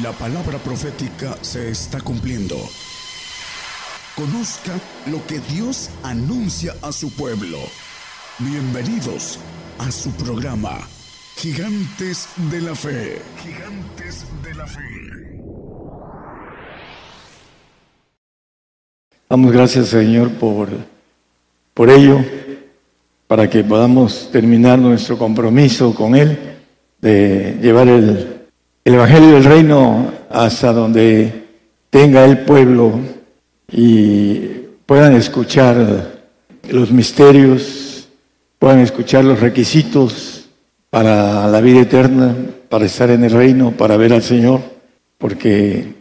La palabra profética se está cumpliendo. Conozca lo que Dios anuncia a su pueblo. Bienvenidos a su programa, Gigantes de la Fe. Gigantes de la Fe. Damos gracias, Señor, por, por ello, para que podamos terminar nuestro compromiso con Él de llevar el el Evangelio del Reino hasta donde tenga el pueblo y puedan escuchar los misterios, puedan escuchar los requisitos para la vida eterna, para estar en el reino, para ver al Señor, porque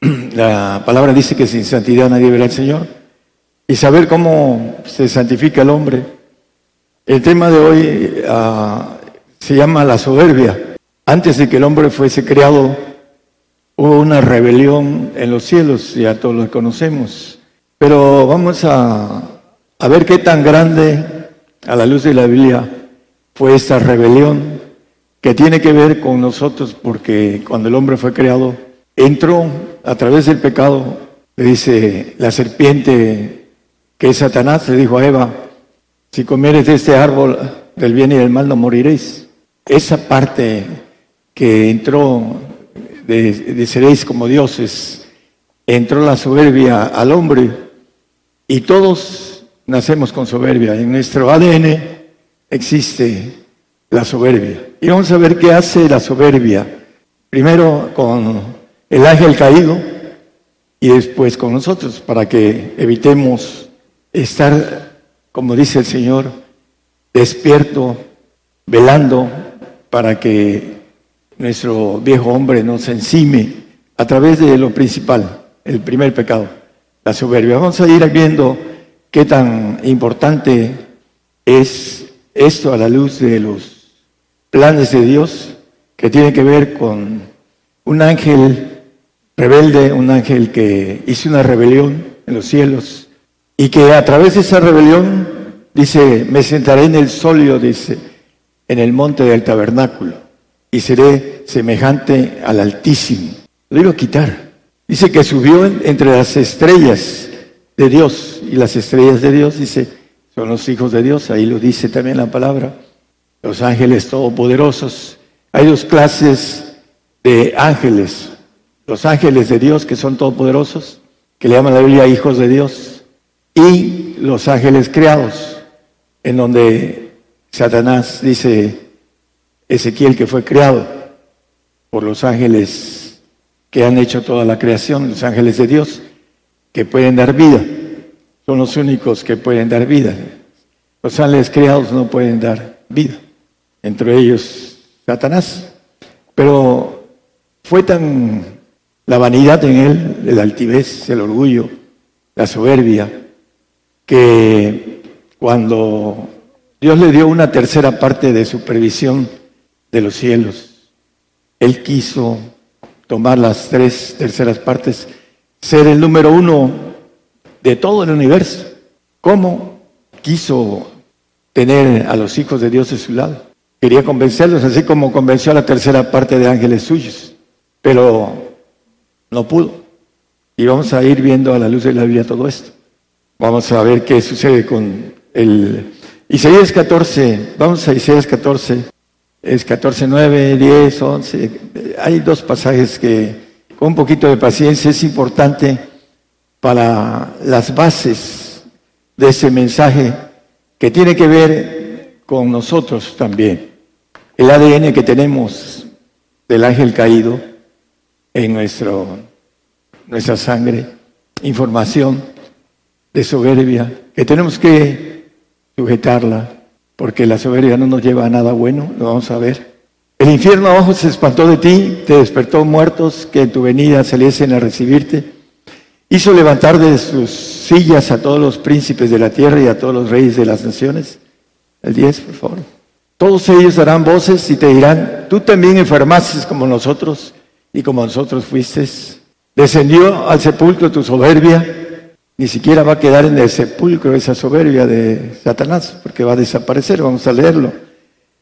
la palabra dice que sin santidad nadie verá al Señor, y saber cómo se santifica el hombre. El tema de hoy ah, se llama la soberbia. Antes de que el hombre fuese creado, hubo una rebelión en los cielos, ya todos lo conocemos. Pero vamos a, ver qué tan grande, a la luz de la Biblia, fue esta rebelión que tiene que ver con nosotros, porque cuando el hombre fue creado, entró a través del pecado, le dice la serpiente que es Satanás, le dijo a Eva, si comieres de este árbol del bien y del mal no moriréis. Esa parte que entró de, seréis como dioses, entró la soberbia al hombre y todos nacemos con soberbia. En nuestro ADN existe la soberbia. Y vamos a ver qué hace la soberbia. Primero con el ángel caído y después con nosotros, para que evitemos estar, como dice el Señor, despierto, velando, para que nuestro viejo hombre nos encime a través de lo principal, el primer pecado, la soberbia. Vamos a ir viendo qué tan importante es esto a la luz de los planes de Dios que tiene que ver con un ángel rebelde, un ángel que hizo una rebelión en los cielos y que a través de esa rebelión dice, me sentaré en el solio, dice, en el monte del tabernáculo y seré semejante al Altísimo. Lo iba a quitar. Dice que subió entre las estrellas de Dios y las estrellas de Dios, dice, son los hijos de Dios, ahí lo dice también la palabra, los ángeles todopoderosos. Hay dos clases de ángeles, los ángeles de Dios que son todopoderosos, que le llaman la Biblia hijos de Dios, y los ángeles creados, en donde Satanás dice, Ezequiel que fue creado por los ángeles que han hecho toda la creación, los ángeles de Dios, que pueden dar vida. Son los únicos que pueden dar vida. Los ángeles creados no pueden dar vida, entre ellos Satanás. Pero fue tan la vanidad en él, el altivez, el orgullo, la soberbia, que cuando Dios le dio una tercera parte de supervisión de los cielos. Él quiso tomar las tres terceras partes, ser el número uno de todo el universo. ¿Cómo quiso tener a los hijos de Dios de su lado? Quería convencerlos, así como convenció a la tercera parte de ángeles suyos, pero no pudo. Y vamos a ir viendo a la luz de la Biblia todo esto. Vamos a ver qué sucede con el Isaías 14. Vamos a Isaías 14 es 14, 9, 10, 11. Hay dos pasajes que con un poquito de paciencia es importante para las bases de ese mensaje que tiene que ver con nosotros también. El ADN que tenemos del ángel caído en nuestro, nuestra sangre, información de soberbia, que tenemos que sujetarla, porque la soberbia no nos lleva a nada bueno, lo vamos a ver. El infierno abajo se espantó de ti, te despertó muertos que en tu venida saliesen a recibirte. Hizo levantar de sus sillas a todos los príncipes de la tierra y a todos los reyes de las naciones. El 10, por favor. Todos ellos darán voces y te dirán, tú también enfermaste como nosotros y como nosotros fuiste. Descendió al sepulcro tu soberbia ni siquiera va a quedar en el sepulcro esa soberbia de Satanás, porque va a desaparecer, vamos a leerlo.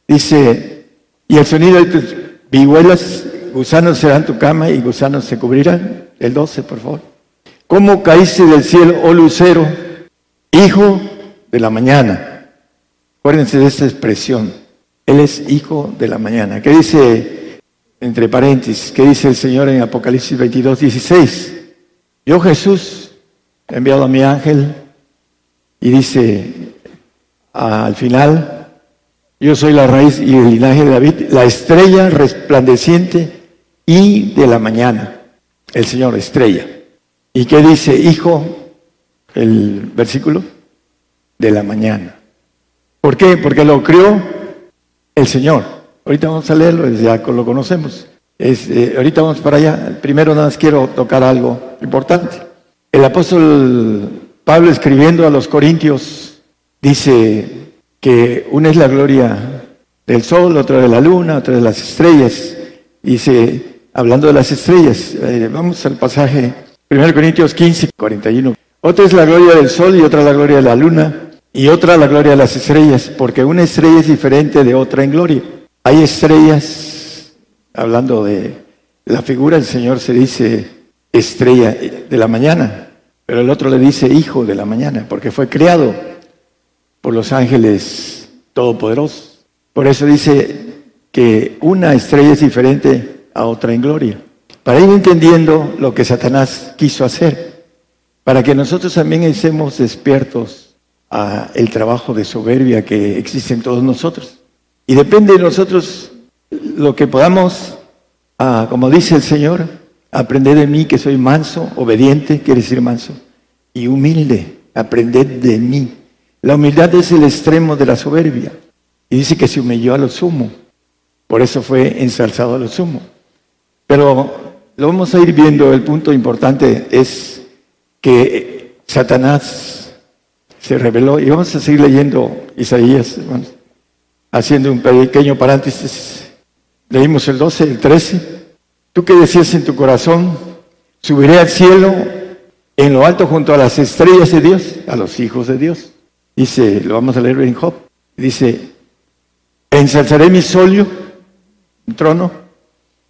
Dice, y el sonido de tus vihuelas gusanos serán tu cama y gusanos se cubrirán. El 12, por favor. ¿Cómo caíste del cielo, oh lucero, hijo de la mañana? Acuérdense de esta expresión. Él es hijo de la mañana. ¿Qué dice, entre paréntesis, qué dice el Señor en Apocalipsis 22, 16? Yo Jesús he enviado a mi ángel y dice al final, yo soy la raíz y el linaje de David, la estrella resplandeciente y de la mañana. El Señor, estrella. ¿Y qué dice, hijo? El versículo de la mañana. ¿Por qué? Porque lo crió el Señor. Ahorita vamos a leerlo, ya lo conocemos. Eh, ahorita vamos para allá. Primero nada más quiero tocar algo importante. El apóstol Pablo escribiendo a los Corintios dice que una es la gloria del sol, otra de la luna, otra de las estrellas. Dice, hablando de las estrellas, eh, vamos al pasaje 1 Corintios 15, 41. Otra es la gloria del sol y otra la gloria de la luna y otra la gloria de las estrellas, porque una estrella es diferente de otra en gloria. Hay estrellas, hablando de la figura del Señor se dice estrella de la mañana, pero el otro le dice hijo de la mañana, porque fue creado por los ángeles todopoderosos. Por eso dice que una estrella es diferente a otra en gloria. Para ir entendiendo lo que Satanás quiso hacer, para que nosotros también estemos despiertos a el trabajo de soberbia que existe en todos nosotros. Y depende de nosotros lo que podamos, ah, como dice el Señor, Aprended de mí que soy manso, obediente, quiere decir manso, y humilde. Aprended de mí. La humildad es el extremo de la soberbia. Y dice que se humilló a lo sumo. Por eso fue ensalzado a lo sumo. Pero lo vamos a ir viendo. El punto importante es que Satanás se reveló. Y vamos a seguir leyendo Isaías, haciendo un pequeño paréntesis. Leímos el 12, el 13. Tú que decías en tu corazón, subiré al cielo en lo alto junto a las estrellas de Dios, a los hijos de Dios. Dice, lo vamos a leer en Job. Dice, ensalzaré mi solio, un trono,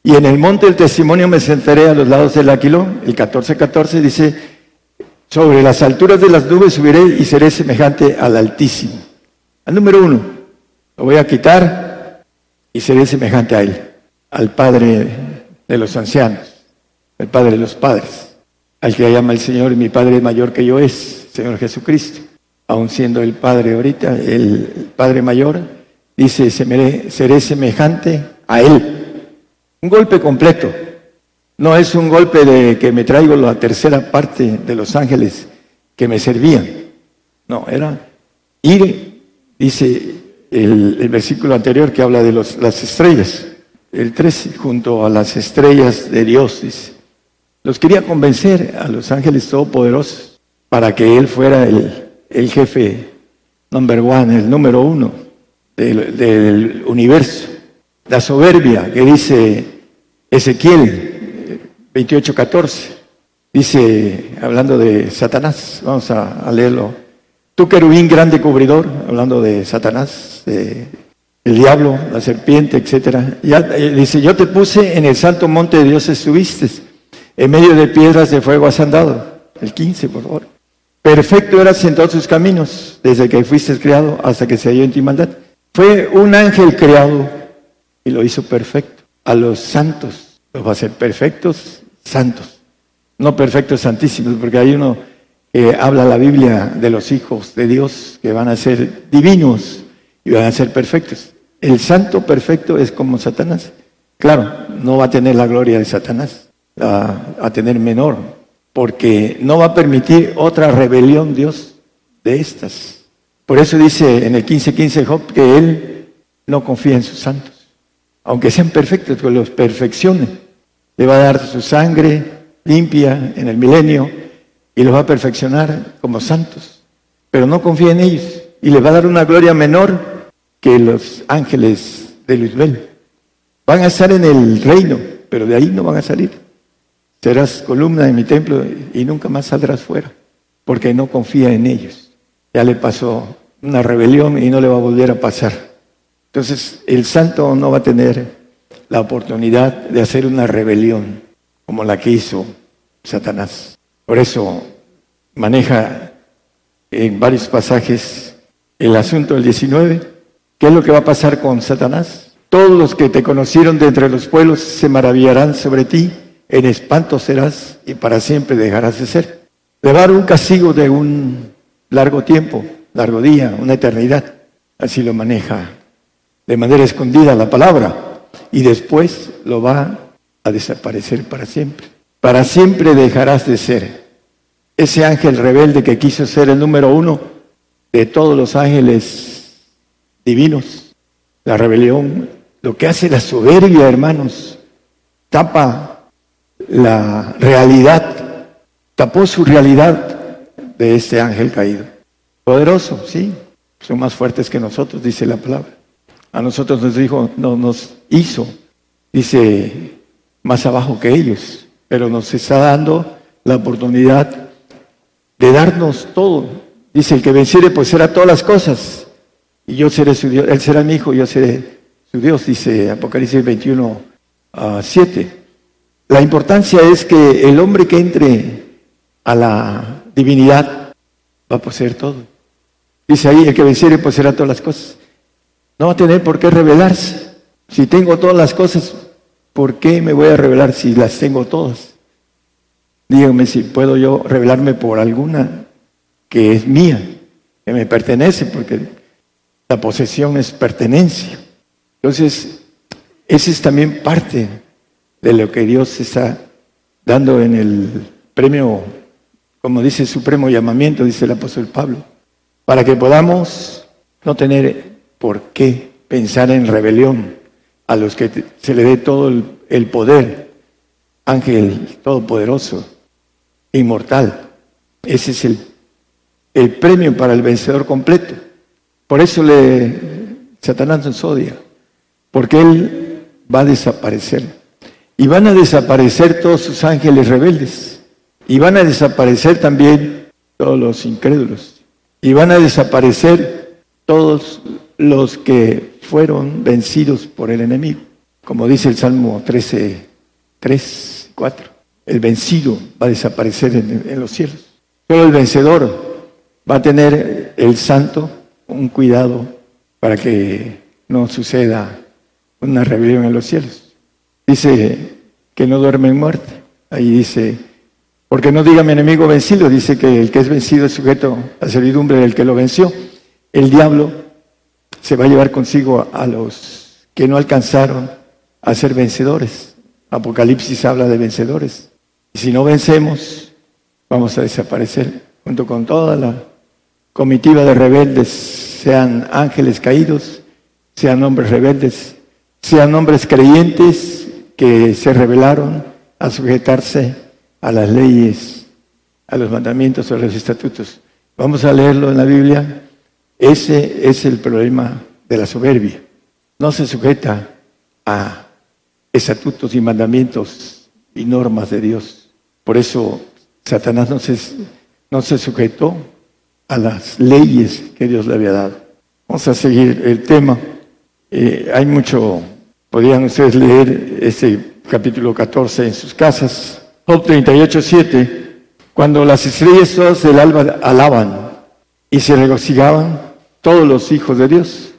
y en el monte del testimonio me sentaré a los lados del aquilón. El 14-14 dice, sobre las alturas de las nubes subiré y seré semejante al Altísimo. Al número uno, lo voy a quitar y seré semejante a Él, al Padre de los ancianos, el Padre de los padres, al que llama el Señor, mi Padre mayor que yo es, Señor Jesucristo. Aun siendo el Padre ahorita, el Padre mayor, dice, seré semejante a Él. Un golpe completo. No es un golpe de que me traigo la tercera parte de los ángeles que me servían. No, era ir, dice el, versículo anterior que habla de los, las estrellas el 13, junto a las estrellas de Dios, dice. Los quería convencer a los ángeles todopoderosos para que Él fuera el, jefe number one, el número uno del, del universo. La soberbia que dice Ezequiel 28, 14, dice, hablando de Satanás, vamos a, leerlo. Tú querubín grande cubridor, hablando de Satanás, de el diablo, la serpiente, etcétera. Ya, eh, dice, yo te puse en el santo monte de Dios estuviste, en medio de piedras de fuego has andado. El 15, por favor. Perfecto eras en todos sus caminos, desde que fuiste creado hasta que se halló en ti maldad. Fue un ángel creado y lo hizo perfecto. A los santos los va a hacer perfectos, santos. No perfectos santísimos, porque hay uno que habla la Biblia de los hijos de Dios que van a ser divinos y van a ser perfectos. El santo perfecto es como Satanás. Claro, no va a tener la gloria de Satanás, a tener menor, porque no va a permitir otra rebelión Dios de estas. Por eso dice en el 15:15 Job que él no confía en sus santos, aunque sean perfectos, que los perfeccione. Le va a dar su sangre limpia en el milenio y los va a perfeccionar como santos, pero no confía en ellos y le va a dar una gloria menor que los ángeles de Luisbel. Van a estar en el reino, pero de ahí no van a salir. Serás columna de mi templo y nunca más saldrás fuera, porque no confía en ellos. Ya le pasó una rebelión y no le va a volver a pasar. Entonces, el santo no va a tener la oportunidad de hacer una rebelión como la que hizo Satanás. Por eso maneja en varios pasajes el asunto del 19. ¿Qué es lo que va a pasar con Satanás? Todos los que te conocieron de entre los pueblos se maravillarán sobre ti, en espanto serás y para siempre dejarás de ser. Le va a dar un castigo de un largo tiempo, largo día, una eternidad. Así lo maneja de manera escondida la palabra y después lo va a desaparecer para siempre. Para siempre dejarás de ser. Ese ángel rebelde que quiso ser el número uno de todos los ángeles divinos, la rebelión, lo que hace la soberbia, hermanos, tapa la realidad, tapó su realidad de este ángel caído. Poderoso, sí, son más fuertes que nosotros, dice la palabra. A nosotros nos dijo, no, nos hizo, dice, más abajo que ellos, pero nos está dando la oportunidad de darnos todo. Dice, el que venciere pues será todas las cosas. Y yo seré su Dios, él será mi hijo, yo seré su Dios, dice Apocalipsis 21, 7. Ah, la importancia es que el hombre que entre a la divinidad va a poseer todo. Dice ahí, el que venciere será todas las cosas. No va a tener por qué revelarse. Si tengo todas las cosas, ¿por qué me voy a revelar si las tengo todas? Díganme si puedo yo revelarme por alguna que es mía, que me pertenece, porque la posesión es pertenencia. Entonces, ese es también parte de lo que Dios está dando en el premio, como dice el supremo llamamiento, dice el apóstol Pablo, para que podamos no tener por qué pensar en rebelión a los que se le dé todo el, poder, ángel todopoderoso, inmortal. Ese es el premio para el vencedor completo. Por eso le, Satanás nos odia, porque él va a desaparecer. Y van a desaparecer todos sus ángeles rebeldes. Y van a desaparecer también todos los incrédulos. Y van a desaparecer todos los que fueron vencidos por el enemigo. Como dice el Salmo 13, 3, 4. El vencido va a desaparecer en, los cielos. Solo el vencedor va a tener el santo un cuidado para que no suceda una rebelión en los cielos. Dice que no duerme en muerte. Ahí dice, porque no diga mi enemigo vencido, dice que el que es vencido es sujeto a servidumbre del que lo venció. El diablo se va a llevar consigo a los que no alcanzaron a ser vencedores. Apocalipsis habla de vencedores. Y si no vencemos, vamos a desaparecer junto con toda la comitiva de rebeldes, sean ángeles caídos, sean hombres rebeldes, sean hombres creyentes que se rebelaron a sujetarse a las leyes, a los mandamientos o a los estatutos. Vamos a leerlo en la Biblia ese es el problema de la soberbia. No se sujeta a estatutos y mandamientos y normas de Dios. Por eso Satanás no se, no se sujetó a las leyes que Dios le había dado. Vamos a seguir el tema. Eh, hay mucho, podrían ustedes leer ese capítulo 14 en sus casas. Job 38, 7. Cuando las estrellas todas del alba alaban y se regocijaban todos los hijos de Dios.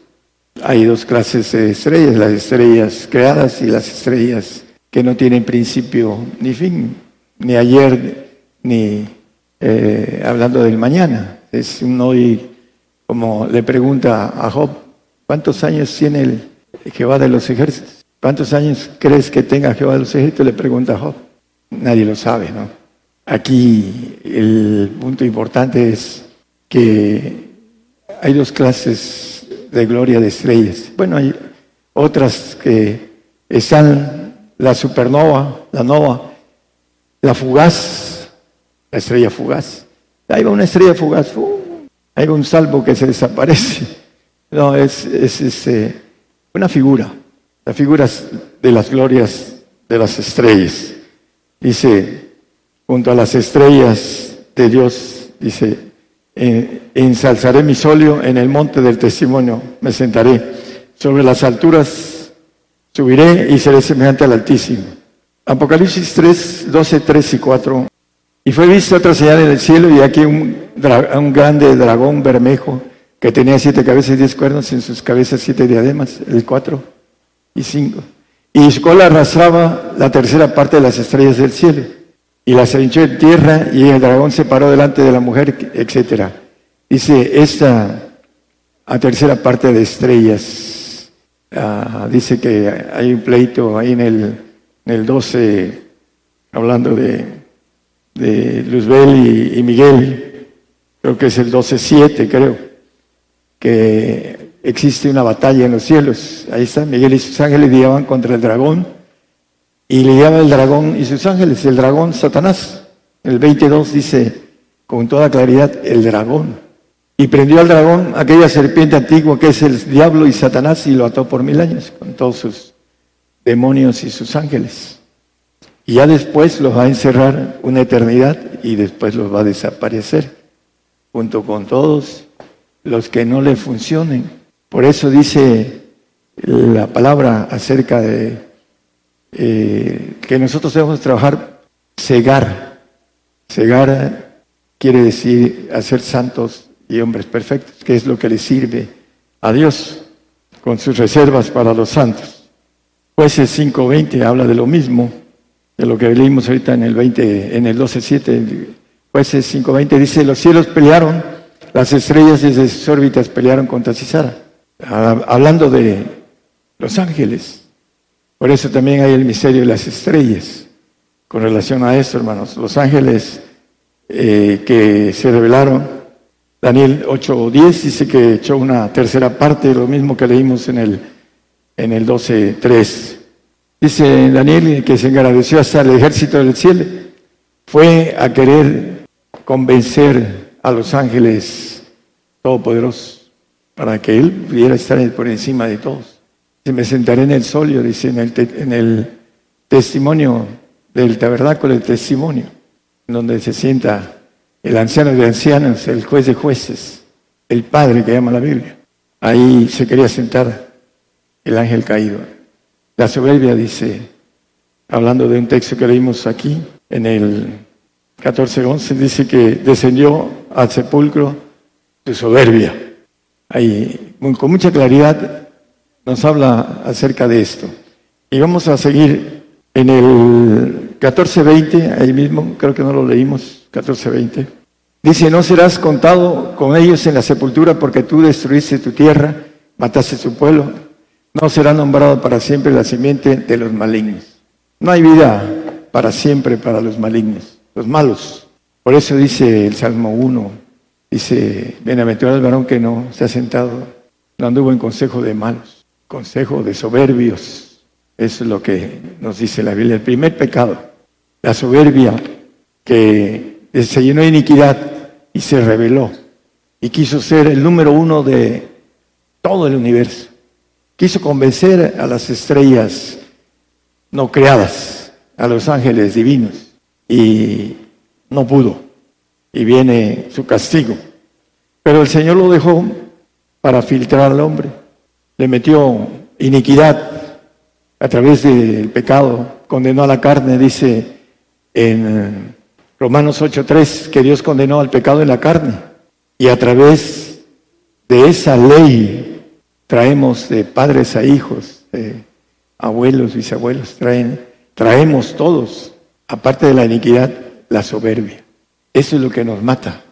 Hay dos clases de estrellas, las estrellas creadas y las estrellas que no tienen principio ni fin, ni ayer, ni eh, hablando del mañana. Es un hoy, como le pregunta a Job, ¿cuántos años tiene el Jehová de los ejércitos? ¿Cuántos años crees que tenga Jehová de los ejércitos? Le pregunta a Job. Nadie lo sabe, ¿no? Aquí el punto importante es que hay dos clases de gloria de estrellas. Bueno, hay otras que están la supernova, la nova, la fugaz, la estrella fugaz. Ahí va una estrella fugaz, uh, ahí va un salvo que se desaparece. No, es, este, una figura, las figuras de las glorias de las estrellas. Dice, junto a las estrellas de Dios, dice, eh, ensalzaré mi solio en el monte del testimonio, me sentaré sobre las alturas, Subiré y seré semejante al Altísimo. Apocalipsis 3, 12, 3 y 4. Y fue visto otra señal en el cielo y aquí un, un grande dragón bermejo que tenía siete cabezas y diez cuernos, en sus cabezas siete diademas, el cuatro y cinco. Y su cola arrastraba la tercera parte de las estrellas del cielo. Y las hinchó en tierra y el dragón se paró delante de la mujer, etc. Dice, esta a tercera parte de estrellas, ah, dice que hay un pleito ahí en el, en el 12, hablando de, de Luzbel y, y Miguel, creo que es el 12.7, creo que existe una batalla en los cielos. Ahí está, Miguel y sus ángeles lidiaban contra el dragón y lidiaba el dragón y sus ángeles, el dragón Satanás. El 22 dice con toda claridad el dragón. Y prendió al dragón aquella serpiente antigua que es el diablo y Satanás y lo ató por mil años con todos sus demonios y sus ángeles. Y ya después los va a encerrar una eternidad y después los va a desaparecer junto con todos los que no le funcionen. Por eso dice la palabra acerca de eh, que nosotros debemos trabajar, cegar. Cegar quiere decir hacer santos y hombres perfectos, que es lo que le sirve a Dios con sus reservas para los santos. Jueces 5.20 habla de lo mismo, de lo que leímos ahorita en el 20, en el 12.7. Jueces 5.20 dice, los cielos pelearon las estrellas desde sus órbitas pelearon contra Cisara, hablando de los ángeles. Por eso también hay el misterio de las estrellas. Con relación a esto, hermanos, los ángeles eh, que se revelaron, Daniel 8.10 dice que echó una tercera parte, lo mismo que leímos en el, en el 12.3. Dice Daniel que se agradeció hasta el ejército del cielo. Fue a querer convencer a los ángeles todopoderosos para que Él pudiera estar por encima de todos. Si me sentaré en el solio, dice en el, en el testimonio del tabernáculo del testimonio, donde se sienta el anciano de ancianos, el juez de jueces, el padre que llama la Biblia. Ahí se quería sentar el ángel caído. La soberbia dice, hablando de un texto que leímos aquí, en el 14.11, dice que descendió al sepulcro de soberbia. Ahí, con mucha claridad, nos habla acerca de esto. Y vamos a seguir en el 14.20, ahí mismo, creo que no lo leímos, 14.20. Dice, no serás contado con ellos en la sepultura porque tú destruiste tu tierra, mataste su pueblo. No será nombrado para siempre la simiente de los malignos. No hay vida para siempre para los malignos, los malos. Por eso dice el Salmo 1, dice, bienaventurado el varón que no se ha sentado, no anduvo en consejo de malos, consejo de soberbios. Eso es lo que nos dice la Biblia. El primer pecado, la soberbia que se llenó de iniquidad y se rebeló y quiso ser el número uno de todo el universo. Quiso convencer a las estrellas no creadas, a los ángeles divinos. Y no pudo y viene su castigo. Pero el Señor lo dejó para filtrar al hombre. Le metió iniquidad a través del pecado, condenó a la carne, dice en Romanos 8:3 que Dios condenó al pecado en la carne. Y a través de esa ley traemos de padres a hijos, abuelos, bisabuelos, traen, traemos todos, aparte de la iniquidad, la soberbia. Eso es lo que nos mata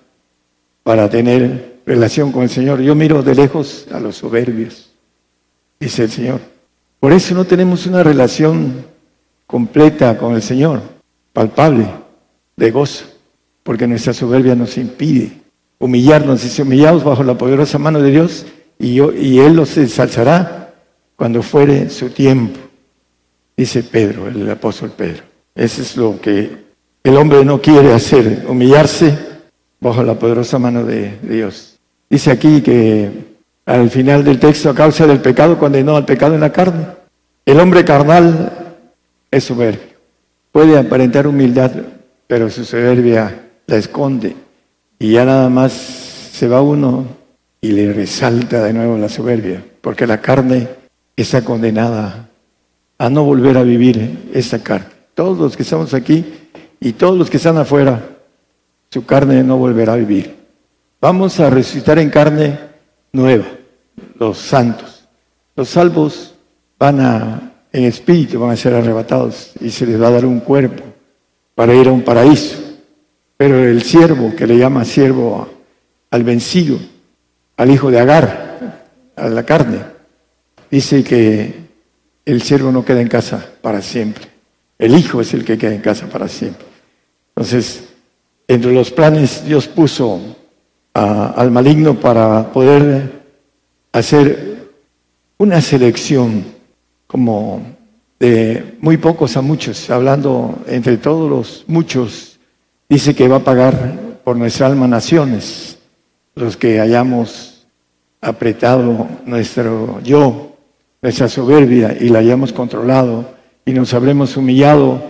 para tener relación con el Señor. Yo miro de lejos a los soberbios, dice el Señor. Por eso no tenemos una relación completa con el Señor, palpable, de gozo, porque nuestra soberbia nos impide humillarnos. y se humillamos bajo la poderosa mano de Dios y, yo, y Él los ensalzará cuando fuere su tiempo, dice Pedro, el apóstol Pedro. Eso es lo que el hombre no quiere hacer, humillarse bajo la poderosa mano de Dios. Dice aquí que al final del texto, a causa del pecado, condenó al pecado en la carne. El hombre carnal es soberbio. Puede aparentar humildad, pero su soberbia la esconde. Y ya nada más se va uno y le resalta de nuevo la soberbia, porque la carne está condenada a no volver a vivir esta carne. Todos los que estamos aquí y todos los que están afuera, su carne no volverá a vivir. Vamos a resucitar en carne nueva, los santos. Los salvos van a, en espíritu, van a ser arrebatados y se les va a dar un cuerpo para ir a un paraíso. Pero el siervo, que le llama siervo al vencido, al hijo de Agar, a la carne, dice que el siervo no queda en casa para siempre. El hijo es el que queda en casa para siempre. Entonces, entre los planes Dios puso al maligno para poder hacer una selección como de muy pocos a muchos, hablando entre todos los muchos, dice que va a pagar por nuestra alma naciones, los que hayamos apretado nuestro yo, nuestra soberbia y la hayamos controlado y nos habremos humillado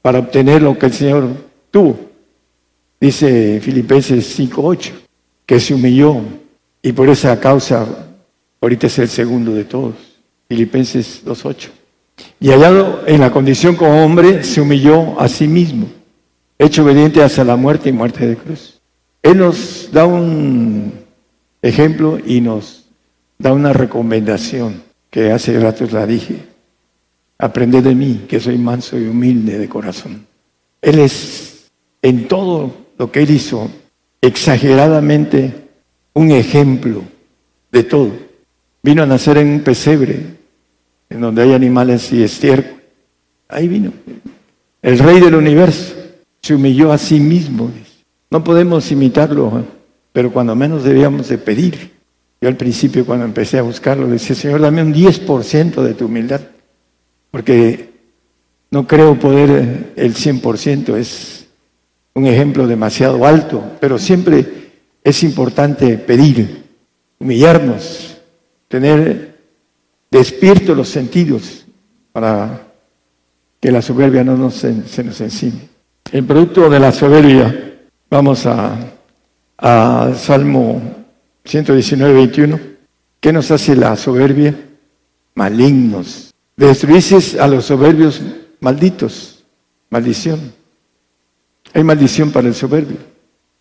para obtener lo que el Señor tuvo. Dice Filipenses 5.8, que se humilló y por esa causa ahorita es el segundo de todos. Filipenses 2.8. Y hallado en la condición como hombre, se humilló a sí mismo, hecho obediente hasta la muerte y muerte de cruz. Él nos da un ejemplo y nos da una recomendación que hace rato la dije. Aprended de mí, que soy manso y humilde de corazón. Él es en todo lo que él hizo exageradamente un ejemplo de todo. Vino a nacer en un pesebre, en donde hay animales y estiércol. Ahí vino. El rey del universo se humilló a sí mismo. No podemos imitarlo, ¿eh? pero cuando menos debíamos de pedir. Yo al principio cuando empecé a buscarlo decía, Señor, dame un 10% de tu humildad, porque no creo poder eh, el 100%, es un ejemplo demasiado alto, pero siempre es importante pedir, humillarnos, tener despierto los sentidos para que la soberbia no nos, se nos encime. El producto de la soberbia, vamos a, Salmo 119, 21. ¿Qué nos hace la soberbia? Malignos. Destruices a los soberbios malditos. Maldición. Hay maldición para el soberbio.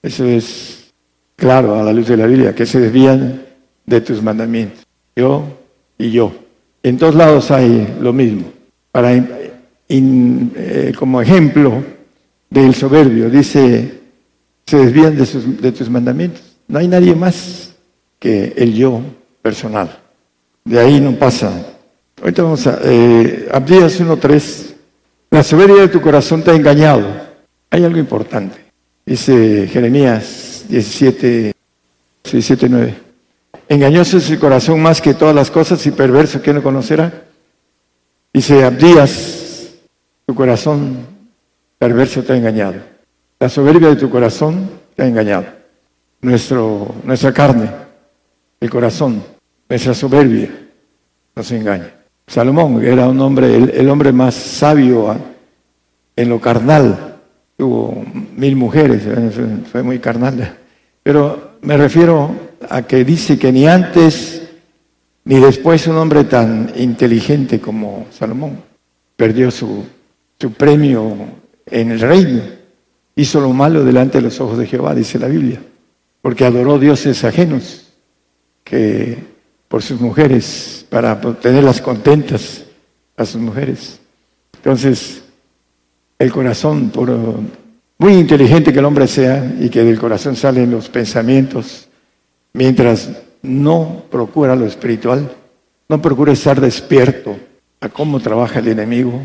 Eso es claro a la luz de la Biblia, que se desvían de tus mandamientos. Yo y yo. En todos lados hay lo mismo. Eh, como ejemplo del soberbio, dice, se desvían de, de tus mandamientos. No hay nadie más que el yo personal. De ahí no pasa. Ahorita vamos a eh, Abdías 1.3. La soberbia de tu corazón te ha engañado. Hay algo importante. Dice Jeremías 17, 17, 9. Engañoso es corazón más que todas las cosas y perverso, ¿quién lo conocerá? Dice Abdías, tu corazón perverso te ha engañado. La soberbia de tu corazón te ha engañado. Nuestro, nuestra carne, el corazón, nuestra soberbia nos engaña. Salomón era un hombre, el, hombre más sabio en lo carnal. Tuvo mil mujeres, fue muy carnal. Pero me refiero a que dice que ni antes ni después un hombre tan inteligente como Salomón perdió su, su premio en el reino. Hizo lo malo delante de los ojos de Jehová, dice la Biblia, porque adoró dioses ajenos que por sus mujeres, para tenerlas contentas a sus mujeres. Entonces, el corazón, por muy inteligente que el hombre sea y que del corazón salen los pensamientos, mientras no procura lo espiritual, no procura estar despierto a cómo trabaja el enemigo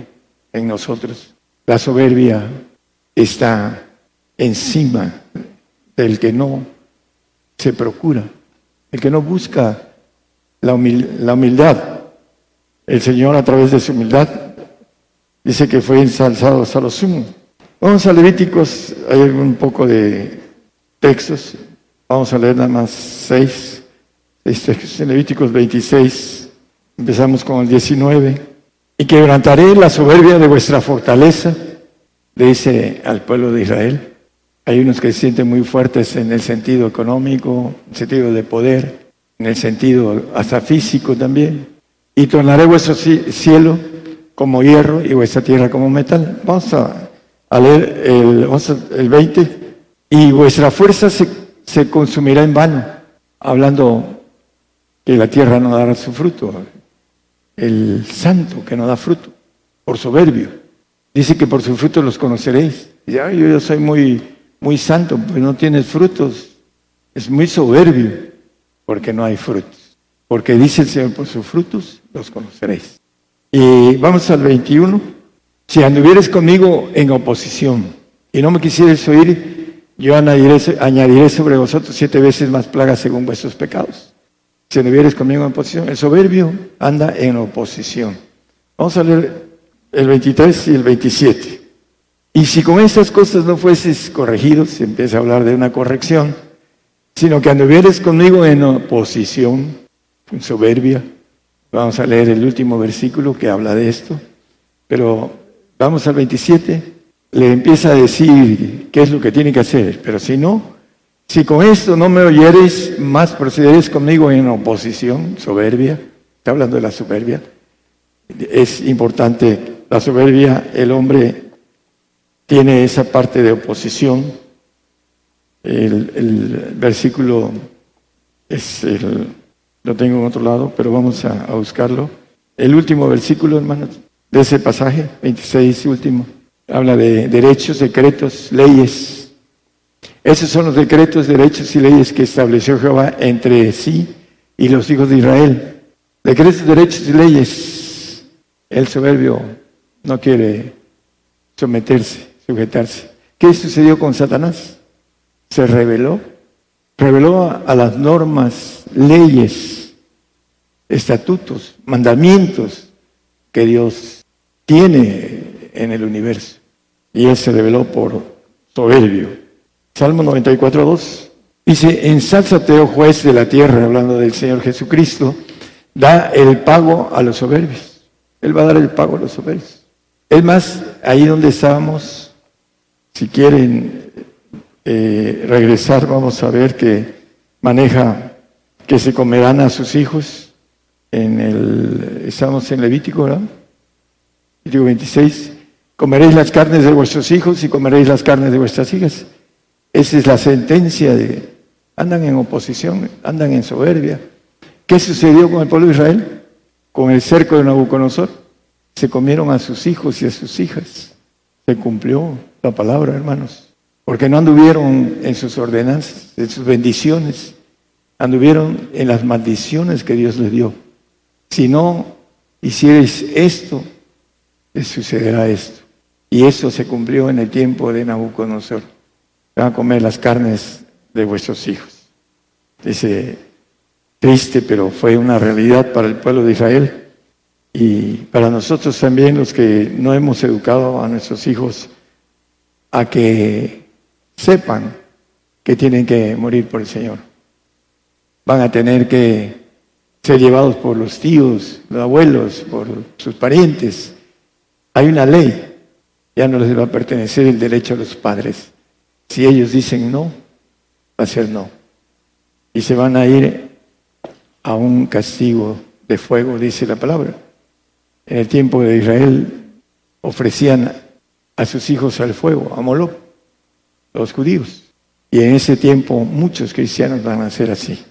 en nosotros. La soberbia está encima del que no se procura, el que no busca la, humildad. El Señor a través de su humildad dice que fue ensalzado hasta lo sumo. Vamos a Levíticos, hay un poco de textos. Vamos a leer nada más seis, en Levíticos 26. Empezamos con el 19. Y quebrantaré la soberbia de vuestra fortaleza, le dice al pueblo de Israel. Hay unos que se sienten muy fuertes en el sentido económico, en el sentido de poder, en el sentido hasta físico también. Y tornaré vuestro cielo como hierro y vuestra tierra como metal. Vamos a, leer el, el 20. Y vuestra fuerza se, se consumirá en vano, hablando que la tierra no dará su fruto. El santo que no da fruto, por soberbio. Dice que por su fruto los conoceréis. Ya, yo, yo soy muy, muy santo, pero no tienes frutos. Es muy soberbio, porque no hay frutos. Porque dice el Señor, por sus frutos los conoceréis. Y vamos al 21. Si anduvieres conmigo en oposición y no me quisieres oír, yo añadiré, sobre vosotros siete veces más plagas según vuestros pecados. Si anduvieres conmigo en oposición, el soberbio anda en oposición. Vamos a leer el 23 y el 27. Y si con estas cosas no fueses corregidos, se empieza a hablar de una corrección, sino que anduvieres conmigo en oposición, en soberbia, Vamos a leer el último versículo que habla de esto, pero vamos al 27, le empieza a decir qué es lo que tiene que hacer, pero si no, si con esto no me oyeres, más procederéis conmigo en oposición, soberbia, está hablando de la soberbia, es importante, la soberbia, el hombre tiene esa parte de oposición, el, versículo es el lo tengo en otro lado, pero vamos a, buscarlo. El último versículo, hermanos, de ese pasaje, 26 último, habla de derechos, decretos, leyes. Esos son los decretos, derechos y leyes que estableció Jehová entre sí y los hijos de Israel. Decretos, derechos y leyes. El soberbio no quiere someterse, sujetarse. ¿Qué sucedió con Satanás? Se rebeló, reveló a las normas, leyes estatutos, mandamientos que Dios tiene en el universo. Y Él se reveló por soberbio. Salmo 94, 2 dice, ensálzate, oh juez de la tierra, hablando del Señor Jesucristo, da el pago a los soberbios. Él va a dar el pago a los soberbios. Es más, ahí donde estábamos, si quieren eh, regresar, vamos a ver que maneja que se comerán a sus hijos en el, estamos en Levítico, ¿verdad? Levítico 26, comeréis las carnes de vuestros hijos y comeréis las carnes de vuestras hijas. Esa es la sentencia de, andan en oposición, andan en soberbia. ¿Qué sucedió con el pueblo de Israel? Con el cerco de Nabucodonosor. Se comieron a sus hijos y a sus hijas. Se cumplió la palabra, hermanos. Porque no anduvieron en sus ordenanzas, en sus bendiciones. Anduvieron en las maldiciones que Dios les dio. Si no hicierais esto, les sucederá esto. Y eso se cumplió en el tiempo de Nabucodonosor. Van a comer las carnes de vuestros hijos. Dice, triste, pero fue una realidad para el pueblo de Israel. Y para nosotros también, los que no hemos educado a nuestros hijos a que sepan que tienen que morir por el Señor. Van a tener que ser llevados por los tíos, los abuelos, por sus parientes. Hay una ley, ya no les va a pertenecer el derecho a los padres. Si ellos dicen no, va a ser no. Y se van a ir a un castigo de fuego, dice la palabra. En el tiempo de Israel ofrecían a sus hijos al fuego, a Moloch, los judíos. Y en ese tiempo muchos cristianos van a ser así,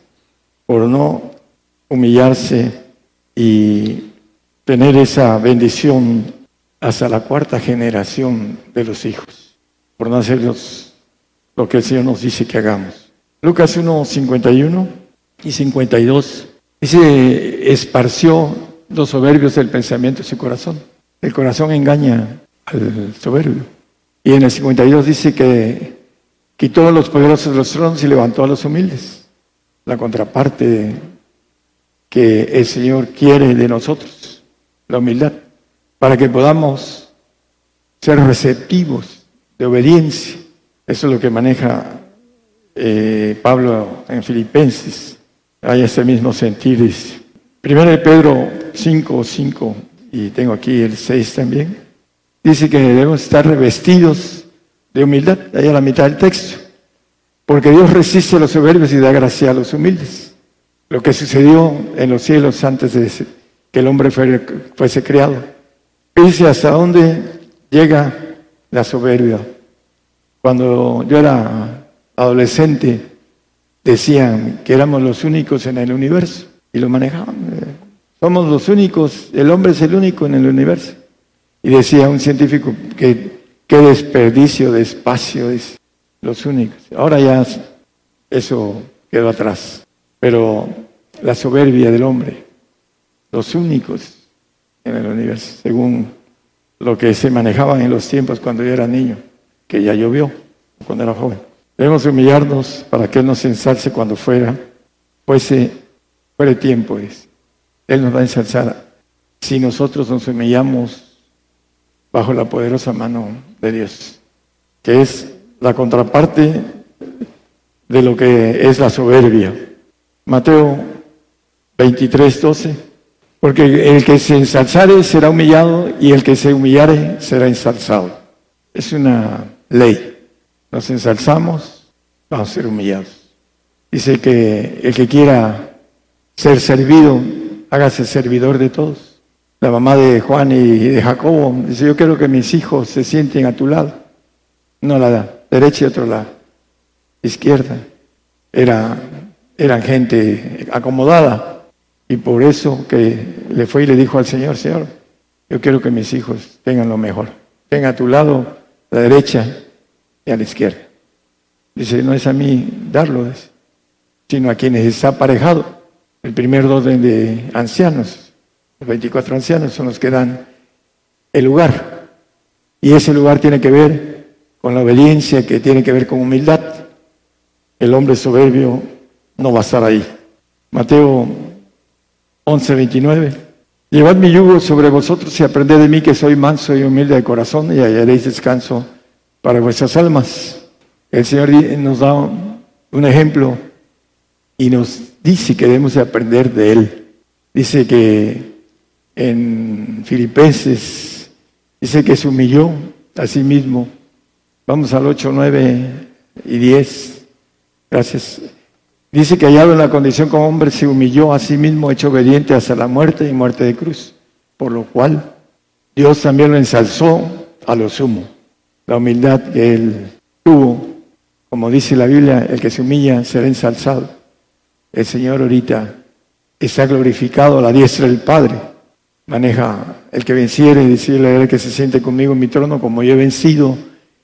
por no humillarse y tener esa bendición hasta la cuarta generación de los hijos, por no hacer lo que el Señor nos dice que hagamos. Lucas 1, 51 y 52 dice, esparció los soberbios del pensamiento en su corazón. El corazón engaña al soberbio. Y en el 52 dice que quitó a los poderosos de los tronos y levantó a los humildes. La contraparte que el Señor quiere de nosotros, la humildad, para que podamos ser receptivos de obediencia. Eso es lo que maneja eh, Pablo en Filipenses. Hay ese mismo sentir. Primero de Pedro 5, 5, y tengo aquí el 6 también. Dice que debemos estar revestidos de humildad, ahí a la mitad del texto. Porque Dios resiste a los soberbios y da gracia a los humildes lo que sucedió en los cielos antes de que el hombre fuese creado. Dice hasta dónde llega la soberbia. Cuando yo era adolescente, decían que éramos los únicos en el universo y lo manejaban. Somos los únicos, el hombre es el único en el universo. Y decía un científico que qué desperdicio de espacio es los únicos. Ahora ya eso quedó atrás. Pero la soberbia del hombre, los únicos en el universo, según lo que se manejaba en los tiempos cuando yo era niño, que ya llovió cuando era joven. Debemos humillarnos para que Él nos ensalce cuando fuera, fuese, fuere tiempo. Es. Él nos va a ensalzar si nosotros nos humillamos bajo la poderosa mano de Dios, que es la contraparte de lo que es la soberbia. Mateo 23, 12. Porque el que se ensalzare será humillado y el que se humillare será ensalzado. Es una ley. Nos ensalzamos, vamos a ser humillados. Dice que el que quiera ser servido, hágase servidor de todos. La mamá de Juan y de Jacobo dice, yo quiero que mis hijos se sienten a tu lado. No la derecha y otro la izquierda. Era, eran gente acomodada. Y por eso que le fue y le dijo al Señor, Señor, yo quiero que mis hijos tengan lo mejor. Tenga a tu lado, a la derecha y a la izquierda. Dice, no es a mí darlo, sino a quienes está aparejado. El primer orden de ancianos, los 24 ancianos son los que dan el lugar. Y ese lugar tiene que ver con la obediencia, que tiene que ver con humildad. El hombre soberbio no va a estar ahí. Mateo 11:29. Llevad mi yugo sobre vosotros y aprended de mí que soy manso y humilde de corazón y hallaréis descanso para vuestras almas. El Señor nos da un ejemplo y nos dice que debemos de aprender de Él. Dice que en Filipenses dice que se humilló a sí mismo. Vamos al 8, 9 y 10. Gracias. Dice que hallado en la condición como hombre se humilló a sí mismo, hecho obediente hasta la muerte y muerte de cruz, por lo cual Dios también lo ensalzó a lo sumo. La humildad que él tuvo, como dice la Biblia, el que se humilla será ensalzado. El Señor ahorita está glorificado la diestra del Padre. Maneja el que venciere y decirle a él que se siente conmigo en mi trono como yo he vencido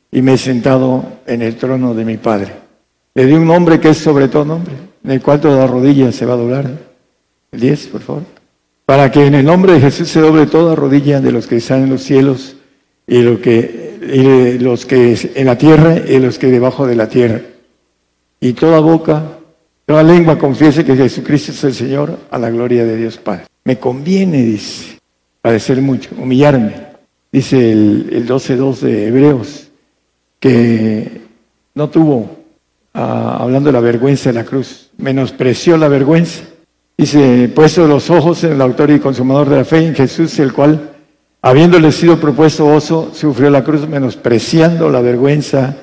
y me he sentado en el trono de mi Padre. Le di un nombre que es sobre todo nombre, en el cual toda rodilla se va a doblar. El 10, por favor. Para que en el nombre de Jesús se doble toda rodilla de los que están en los cielos y, lo que, y los que en la tierra y los que debajo de la tierra. Y toda boca, toda lengua confiese que Jesucristo es el Señor a la gloria de Dios Padre. Me conviene, dice, padecer mucho, humillarme. Dice el, el 12.2 de Hebreos, que no tuvo Ah, hablando de la vergüenza de la cruz, menospreció la vergüenza. Dice, puesto los ojos en el autor y consumador de la fe, en Jesús, el cual, habiéndole sido propuesto oso, sufrió la cruz menospreciando la vergüenza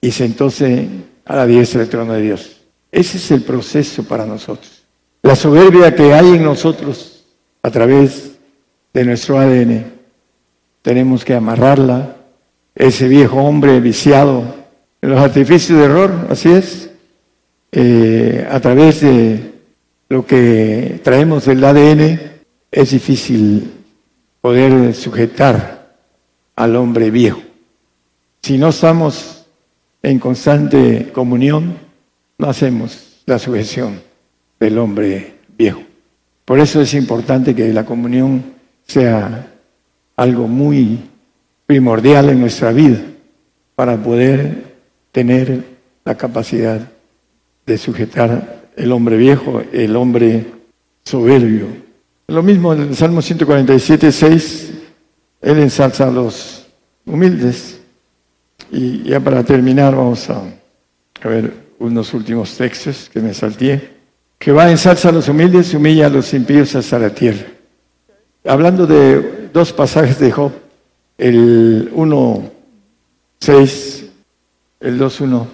y sentóse a la diestra del trono de Dios. Ese es el proceso para nosotros. La soberbia que hay en nosotros a través de nuestro ADN, tenemos que amarrarla. Ese viejo hombre viciado los artificios de error, así es, eh, a través de lo que traemos del ADN, es difícil poder sujetar al hombre viejo. Si no estamos en constante comunión, no hacemos la sujeción del hombre viejo. Por eso es importante que la comunión sea algo muy primordial en nuestra vida para poder tener la capacidad de sujetar el hombre viejo, el hombre soberbio. Lo mismo en el Salmo 147, 6, Él ensalza a los humildes. Y ya para terminar vamos a, a ver unos últimos textos que me salté. Jehová ensalza a los humildes, humilla a los impíos hasta la tierra. Hablando de dos pasajes de Job, el 1, 6 el 2.1.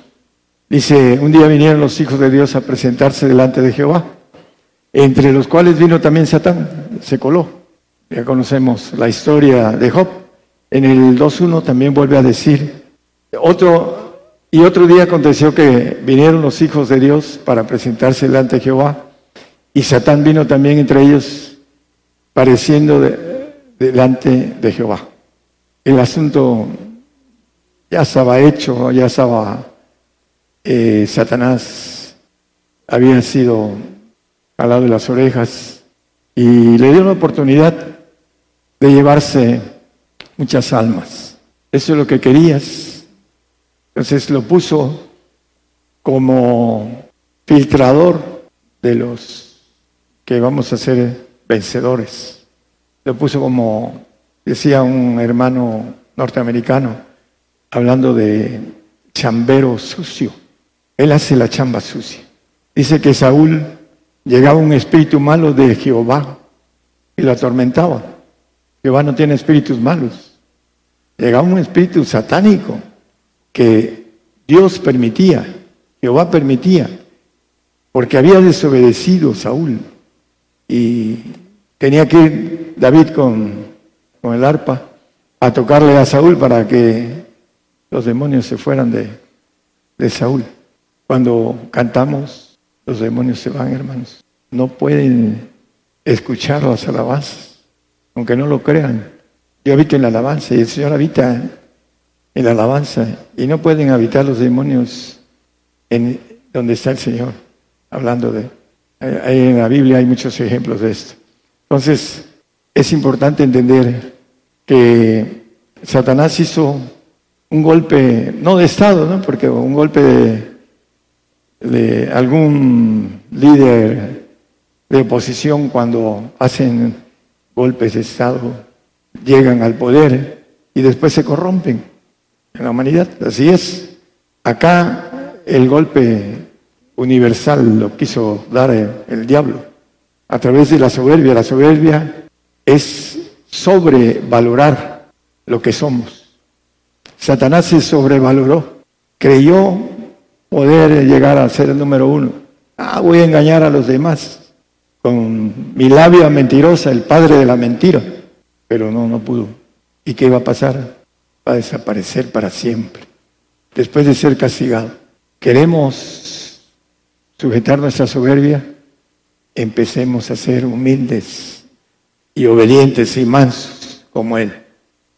Dice, un día vinieron los hijos de Dios a presentarse delante de Jehová, entre los cuales vino también Satán, se coló. Ya conocemos la historia de Job. En el 2.1 también vuelve a decir, otro, y otro día aconteció que vinieron los hijos de Dios para presentarse delante de Jehová, y Satán vino también entre ellos, pareciendo delante de Jehová. El asunto ya estaba hecho, ya estaba eh, Satanás, había sido lado de las orejas y le dio la oportunidad de llevarse muchas almas. Eso es lo que querías. Entonces lo puso como filtrador de los que vamos a ser vencedores. Lo puso como, decía un hermano norteamericano, hablando de chambero sucio. Él hace la chamba sucia. Dice que Saúl llegaba un espíritu malo de Jehová y lo atormentaba. Jehová no tiene espíritus malos. Llegaba un espíritu satánico que Dios permitía, Jehová permitía, porque había desobedecido Saúl y tenía que ir David con, con el arpa a tocarle a Saúl para que los demonios se fueran de, de Saúl. Cuando cantamos, los demonios se van, hermanos. No pueden escuchar las alabanzas, aunque no lo crean. Yo habito en la alabanza y el Señor habita en la alabanza y no pueden habitar los demonios en donde está el Señor, hablando de... En la Biblia hay muchos ejemplos de esto. Entonces, es importante entender que Satanás hizo un golpe, no de Estado, ¿no? porque un golpe de algún líder de oposición cuando hacen golpes de Estado, llegan al poder y después se corrompen en la humanidad. Así es. Acá el golpe universal lo quiso dar el, diablo a través de la soberbia. La soberbia es sobrevalorar lo que somos. Satanás se sobrevaloró, creyó poder llegar a ser el número uno. Ah, voy a engañar a los demás con mi labia mentirosa, el padre de la mentira. Pero no, no pudo. ¿Y qué va a pasar? Va a desaparecer para siempre, después de ser castigado. Queremos sujetar nuestra soberbia, empecemos a ser humildes y obedientes y mansos como Él.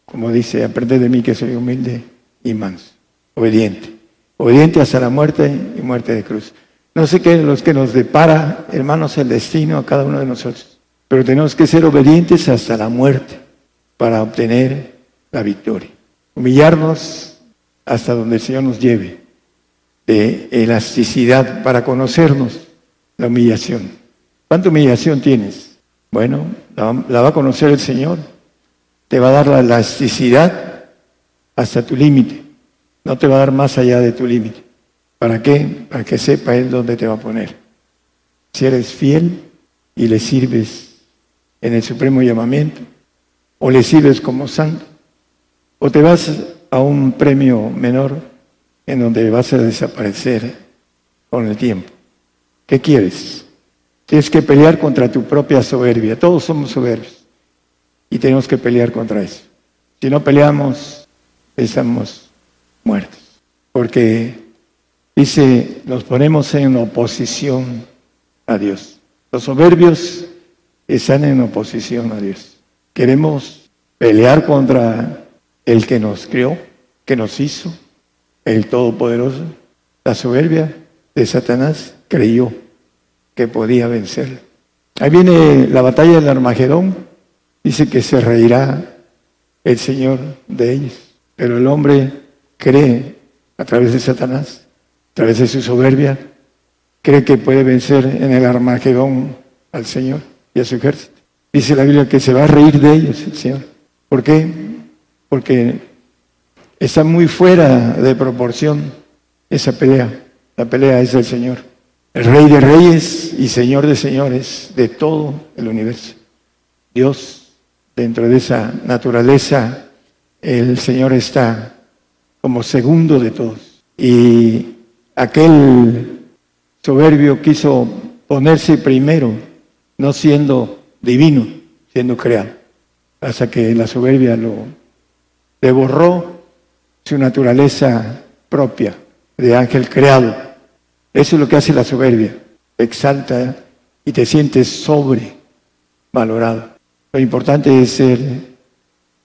Como dice, aprende de mí que soy humilde y manso, obediente obediente hasta la muerte y muerte de cruz. No sé qué es lo que nos depara, hermanos, el destino a cada uno de nosotros, pero tenemos que ser obedientes hasta la muerte para obtener la victoria. Humillarnos hasta donde el Señor nos lleve, de elasticidad para conocernos la humillación. ¿Cuánta humillación tienes? Bueno, la, va a conocer el Señor. Te va a dar la elasticidad hasta tu límite no te va a dar más allá de tu límite. ¿Para qué? Para que sepa Él dónde te va a poner. Si eres fiel y le sirves en el supremo llamamiento, o le sirves como santo, o te vas a un premio menor en donde vas a desaparecer con el tiempo. ¿Qué quieres? Tienes que pelear contra tu propia soberbia. Todos somos soberbios y tenemos que pelear contra eso. Si no peleamos, estamos muertos. Porque dice, nos ponemos en oposición a Dios. Los soberbios están en oposición a Dios. Queremos pelear contra el que nos crió, que nos hizo, el Todopoderoso. La soberbia de Satanás creyó que podía vencer. Ahí viene la batalla del Armagedón. Dice que se reirá el Señor de ellos. Pero el hombre cree a través de Satanás, a través de su soberbia, cree que puede vencer en el Armagedón al Señor y a su ejército. Dice la Biblia que se va a reír de ellos el Señor. ¿Por qué? Porque está muy fuera de proporción esa pelea. La pelea es del Señor, el Rey de Reyes y Señor de Señores de todo el universo. Dios, dentro de esa naturaleza, el Señor está como segundo de todos. Y aquel soberbio quiso ponerse primero, no siendo divino, siendo creado. hasta que la soberbia lo devorró su naturaleza propia de ángel creado. Eso es lo que hace la soberbia. exalta y te sientes sobrevalorado. Lo importante es ser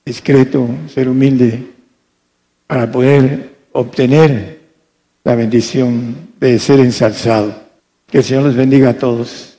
discreto, ser humilde, para poder obtener la bendición de ser ensalzado. Que el Señor les bendiga a todos.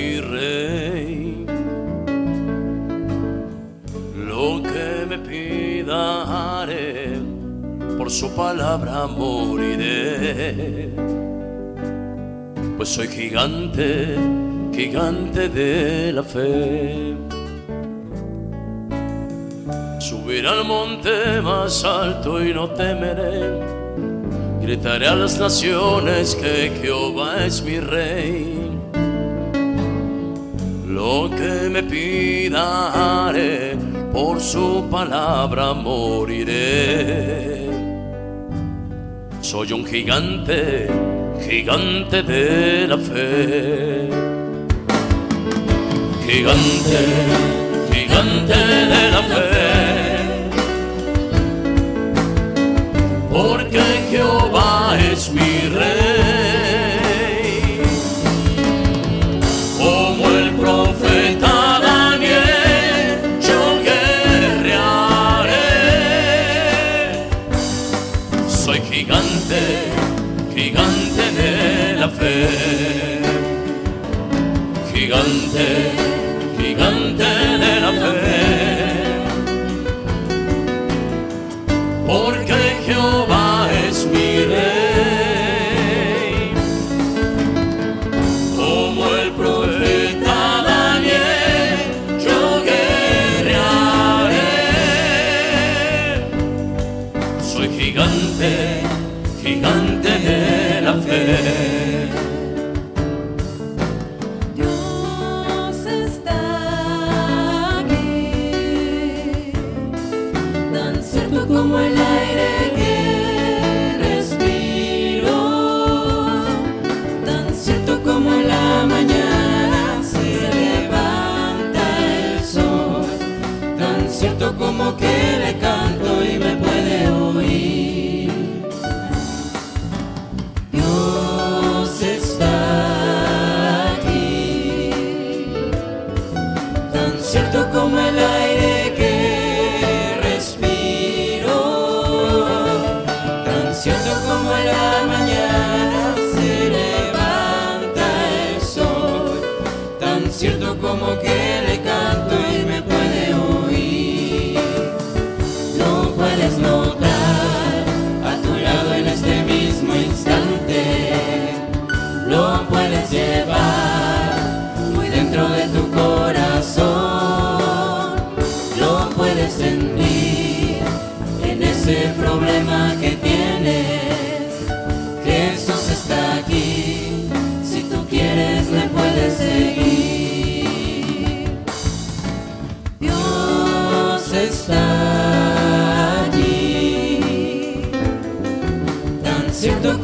mi rey. Lo que me pida haré, por su palabra moriré. Pues soy gigante, gigante de la fe. Subiré al monte más alto y no temeré. Gritaré a las naciones que Jehová es mi rey. Lo que me pida por su palabra moriré. Soy un gigante, gigante de la fe. Gigante, gigante de la fe. porque Jehová es mi rey. Gigante, de la fe. Gigante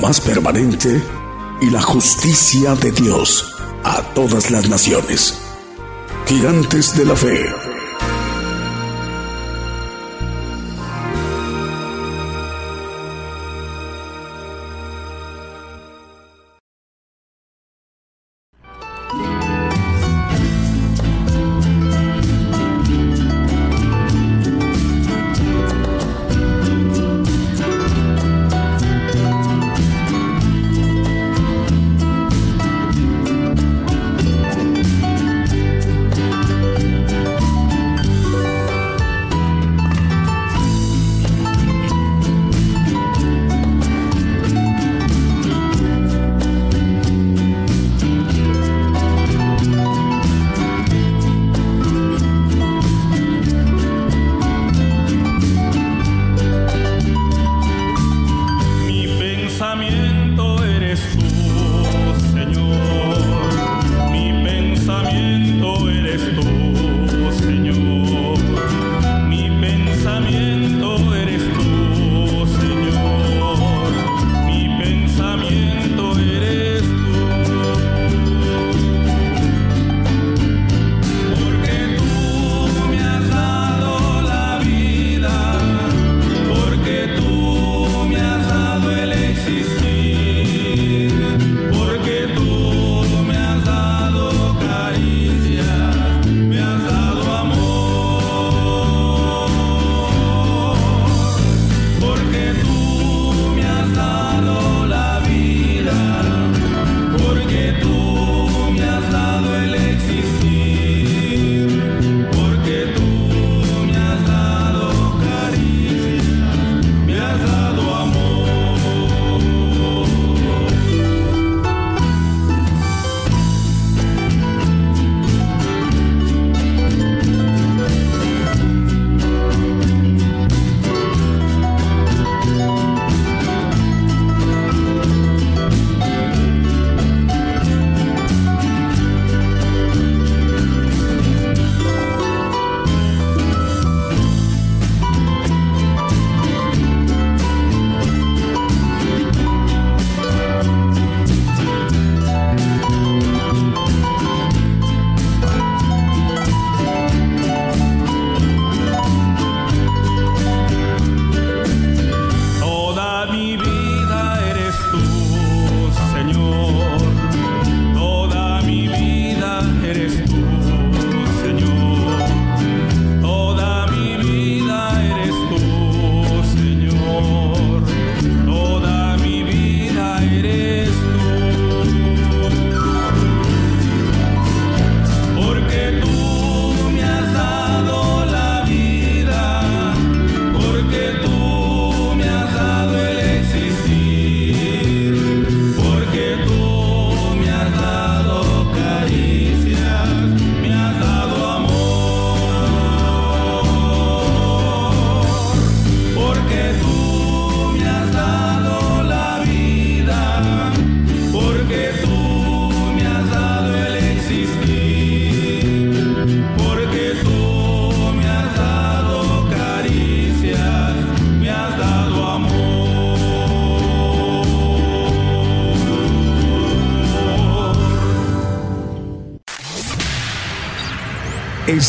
más permanente y la justicia de Dios a todas las naciones. Gigantes de la fe.